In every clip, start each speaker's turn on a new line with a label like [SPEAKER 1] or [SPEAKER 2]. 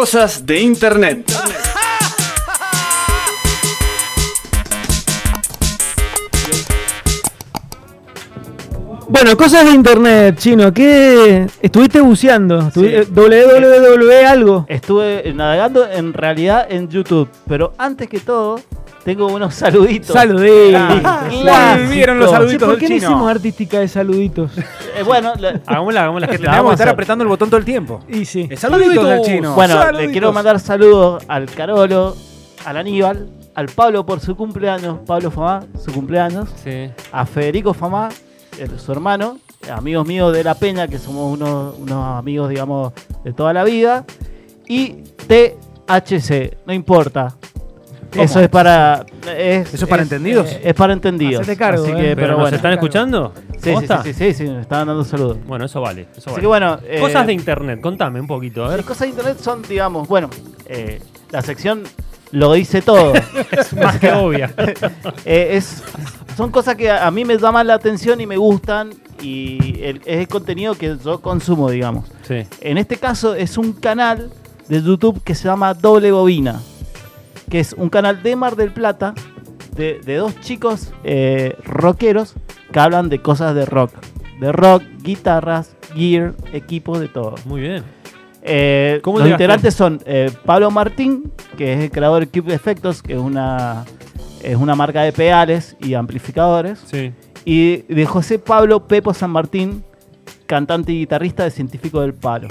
[SPEAKER 1] Cosas de Internet.
[SPEAKER 2] Bueno, cosas de internet, chino. ¿Qué estuviste buceando? ¿Estuvi-
[SPEAKER 3] Sí.
[SPEAKER 2] www algo?
[SPEAKER 3] Estuve navegando en realidad en YouTube, pero antes que todo, tengo unos saluditos.
[SPEAKER 2] Saluditos.
[SPEAKER 3] Ah,
[SPEAKER 4] vieron los saluditos
[SPEAKER 2] ¿Por
[SPEAKER 4] del
[SPEAKER 2] qué no
[SPEAKER 4] chino?
[SPEAKER 2] hicimos artística de saluditos?
[SPEAKER 3] Eh, bueno, la-
[SPEAKER 4] Hagámosla, hagámosla. Que
[SPEAKER 3] vamos
[SPEAKER 4] que
[SPEAKER 3] a
[SPEAKER 4] estar apretando el botón todo el tiempo.
[SPEAKER 2] Y sí.
[SPEAKER 4] Eh, Saluditos del chino.
[SPEAKER 3] bueno, le
[SPEAKER 4] Saluditos.
[SPEAKER 3] quiero mandar saludos al Carolo, al Aníbal, al Pablo por su cumpleaños, Pablo Famá, su cumpleaños,
[SPEAKER 4] Sí.
[SPEAKER 3] a Federico Famá, el- su hermano, amigos míos de La Peña, que somos unos, unos amigos, digamos, de toda la vida, y THC, no importa.
[SPEAKER 4] ¿Cómo?
[SPEAKER 3] Eso es para. Es,
[SPEAKER 4] ¿Eso es para entendidos?
[SPEAKER 3] Es, para entendidos.
[SPEAKER 2] Hacete cargo,
[SPEAKER 3] Así
[SPEAKER 2] eh.
[SPEAKER 3] que,
[SPEAKER 2] Pero
[SPEAKER 3] pero,
[SPEAKER 5] ¿Pero nos
[SPEAKER 3] bueno.
[SPEAKER 5] están escuchando?
[SPEAKER 3] Sí, sí, sí, sí, sí, me estaban dando saludos.
[SPEAKER 5] Bueno, eso vale. Eso
[SPEAKER 3] Así
[SPEAKER 5] vale.
[SPEAKER 3] que bueno. eh,
[SPEAKER 5] Cosas de internet, contame un poquito, a
[SPEAKER 3] Las cosas de internet son, digamos, bueno, eh, la sección lo dice todo.
[SPEAKER 5] Es más que obvia.
[SPEAKER 3] Eh, es, son cosas que a a mí me llaman la atención y me gustan y el- es el contenido que yo consumo, digamos.
[SPEAKER 5] Sí.
[SPEAKER 3] En este caso es un canal de YouTube que se llama Doble Bobina, que es un canal de Mar del Plata de, de dos chicos eh, rockeros que hablan de cosas de rock. De rock, guitarras, gear, equipos, de todo.
[SPEAKER 5] Muy bien.
[SPEAKER 3] Eh,
[SPEAKER 5] ¿Cómo
[SPEAKER 3] los integrantes son eh, Pablo Martín, que es el creador de Cube Effectos, que es una, es una marca de pedales y amplificadores.
[SPEAKER 5] Sí.
[SPEAKER 3] Y de José Pablo Pepo San Martín, cantante y guitarrista de Científico del Palo.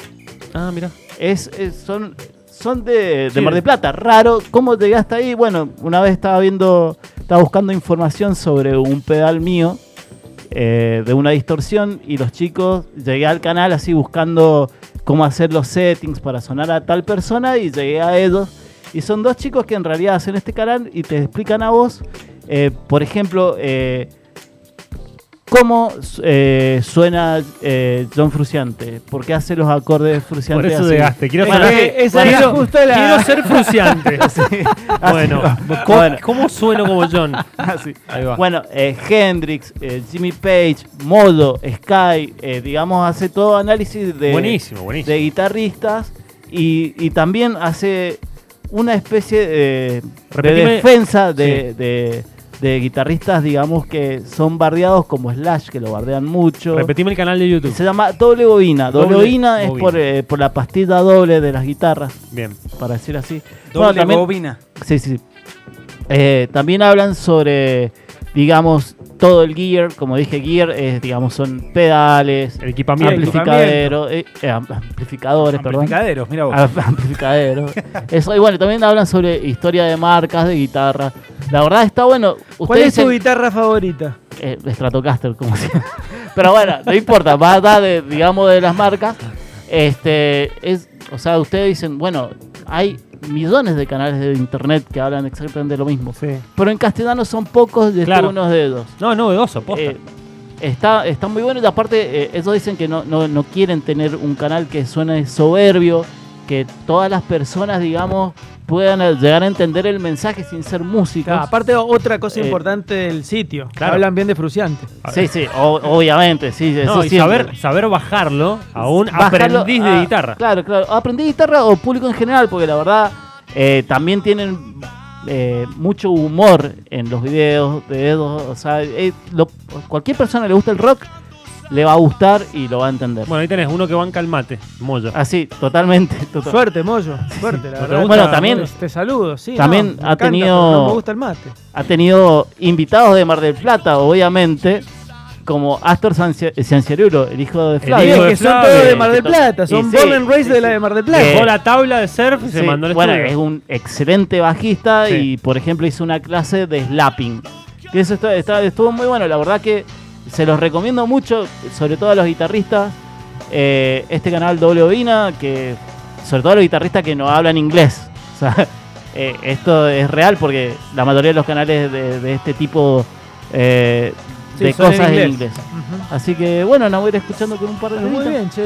[SPEAKER 5] Ah, mira.
[SPEAKER 3] Es, es- son, son de, de
[SPEAKER 5] Sí.
[SPEAKER 3] Mar del Plata. Raro, ¿cómo llegaste ahí? Bueno, una vez estaba viendo, estaba buscando información sobre un pedal mío eh, de una distorsión y los chicos, llegué al canal así buscando cómo hacer los settings para sonar a tal persona y llegué a ellos. Y son dos chicos que en realidad hacen este canal y te explican a vos, eh, por ejemplo, eh, cómo eh, suena eh, John Fruciante, por qué hace los acordes Fruciante
[SPEAKER 5] Por eso llegaste. Quiero
[SPEAKER 3] Bueno.
[SPEAKER 2] Eh, esa
[SPEAKER 3] bueno,
[SPEAKER 2] justo la...
[SPEAKER 5] Quiero ser fruciante. bueno, ¿cómo,
[SPEAKER 3] Bueno.
[SPEAKER 5] cómo sueno como John?
[SPEAKER 3] Así.
[SPEAKER 5] Ahí va.
[SPEAKER 3] Bueno, eh, Hendrix, eh, Jimmy Page, Modo, Sky, eh, digamos, hace todo análisis de,
[SPEAKER 5] buenísimo, buenísimo.
[SPEAKER 3] de guitarristas y, y también hace una especie de, defensa de, de- de guitarristas, digamos, que son bardeados como Slash, que lo bardean mucho.
[SPEAKER 5] Repetime el canal de YouTube.
[SPEAKER 3] Se llama doble bobina. Doble,
[SPEAKER 5] Doble
[SPEAKER 3] bobina es
[SPEAKER 5] bobina.
[SPEAKER 3] por, eh, por la pastilla doble de las guitarras,
[SPEAKER 5] Bien.
[SPEAKER 3] para decir así.
[SPEAKER 4] Doble
[SPEAKER 3] Bueno, también-
[SPEAKER 4] bobina.
[SPEAKER 3] Sí, sí. sí. Eh, también hablan sobre, digamos, todo el gear. Como dije, gear es, digamos, son pedales,
[SPEAKER 5] El equipamiento.
[SPEAKER 3] amplificaderos, eh, eh, am- amplificadores, perdón.
[SPEAKER 4] Amplificaderos, mira vos.
[SPEAKER 3] Amplificaderos. Eso, y bueno, también hablan sobre historia de marcas, de guitarra. La verdad está bueno.
[SPEAKER 2] ¿Cuál es tu guitarra favorita?
[SPEAKER 3] eh, Stratocaster, como si. Pero bueno, no importa, va a dar, de, digamos, de las marcas. Este, es, o sea, ustedes dicen, bueno, hay millones de canales de internet que hablan exactamente lo mismo.
[SPEAKER 2] Sí.
[SPEAKER 3] Pero en castellano son pocos de
[SPEAKER 5] Claro.
[SPEAKER 3] unos dedos.
[SPEAKER 5] No, novedoso, posta.
[SPEAKER 3] Eh, está, está muy bueno y aparte eh, ellos dicen que no, no, no quieren tener un canal que suene soberbio, que todas las personas, digamos, puedan llegar a entender el mensaje sin ser músicos.
[SPEAKER 2] Ah, aparte, otra cosa
[SPEAKER 3] Eh,
[SPEAKER 2] importante del sitio.
[SPEAKER 5] claro.
[SPEAKER 2] Hablan bien de Fruciante.
[SPEAKER 3] Sí, sí, o- obviamente, sí, eso
[SPEAKER 5] no, y saber, saber bajarlo a un
[SPEAKER 3] Bajarlo
[SPEAKER 5] aprendiz de
[SPEAKER 3] a-
[SPEAKER 5] guitarra.
[SPEAKER 3] Claro, claro. Aprendí guitarra o público en general, porque la verdad eh, también tienen eh, mucho humor en los videos de ellos. O sea, eh, lo- cualquier persona le gusta el rock, le va a gustar y lo va a entender.
[SPEAKER 5] Bueno, ahí tenés uno que banca el mate, Moyo.
[SPEAKER 3] Así, totalmente. total-
[SPEAKER 2] Suerte, Moyo. Suerte, la
[SPEAKER 5] ¿No te
[SPEAKER 2] verdad.
[SPEAKER 3] Bueno, también-
[SPEAKER 2] Te saludo, sí.
[SPEAKER 3] también
[SPEAKER 2] no, me
[SPEAKER 3] ha
[SPEAKER 2] encanta,
[SPEAKER 3] tenido-
[SPEAKER 2] No me gusta el mate.
[SPEAKER 3] Ha tenido invitados de Mar del Plata, obviamente, como Astor Cianciarulo, el hijo de Flavio.
[SPEAKER 2] que son todos de Mar del
[SPEAKER 3] Y
[SPEAKER 2] Plata. Son
[SPEAKER 3] sí,
[SPEAKER 2] born and raised
[SPEAKER 3] sí,
[SPEAKER 2] de la de Mar del Plata.
[SPEAKER 5] Dejó la tabla de surf y se mandó al
[SPEAKER 3] bueno,
[SPEAKER 5] estudio.
[SPEAKER 3] es un excelente bajista
[SPEAKER 5] Sí.
[SPEAKER 3] y, por ejemplo, hizo una clase de slapping. Que eso está- está- estuvo muy bueno. La verdad que se los recomiendo mucho, sobre todo a los guitarristas. Eh, este canal Doble Ovina, que sobre todo a los guitarristas que no hablan inglés. O sea, eh, esto es real porque la mayoría de los canales de, de este tipo eh,
[SPEAKER 2] Sí,
[SPEAKER 3] de
[SPEAKER 2] en
[SPEAKER 3] cosas en
[SPEAKER 2] inglés.
[SPEAKER 3] inglés.
[SPEAKER 2] Ujú.
[SPEAKER 3] Así que bueno, nos voy a ir escuchando con un par de
[SPEAKER 2] Muy bien, che.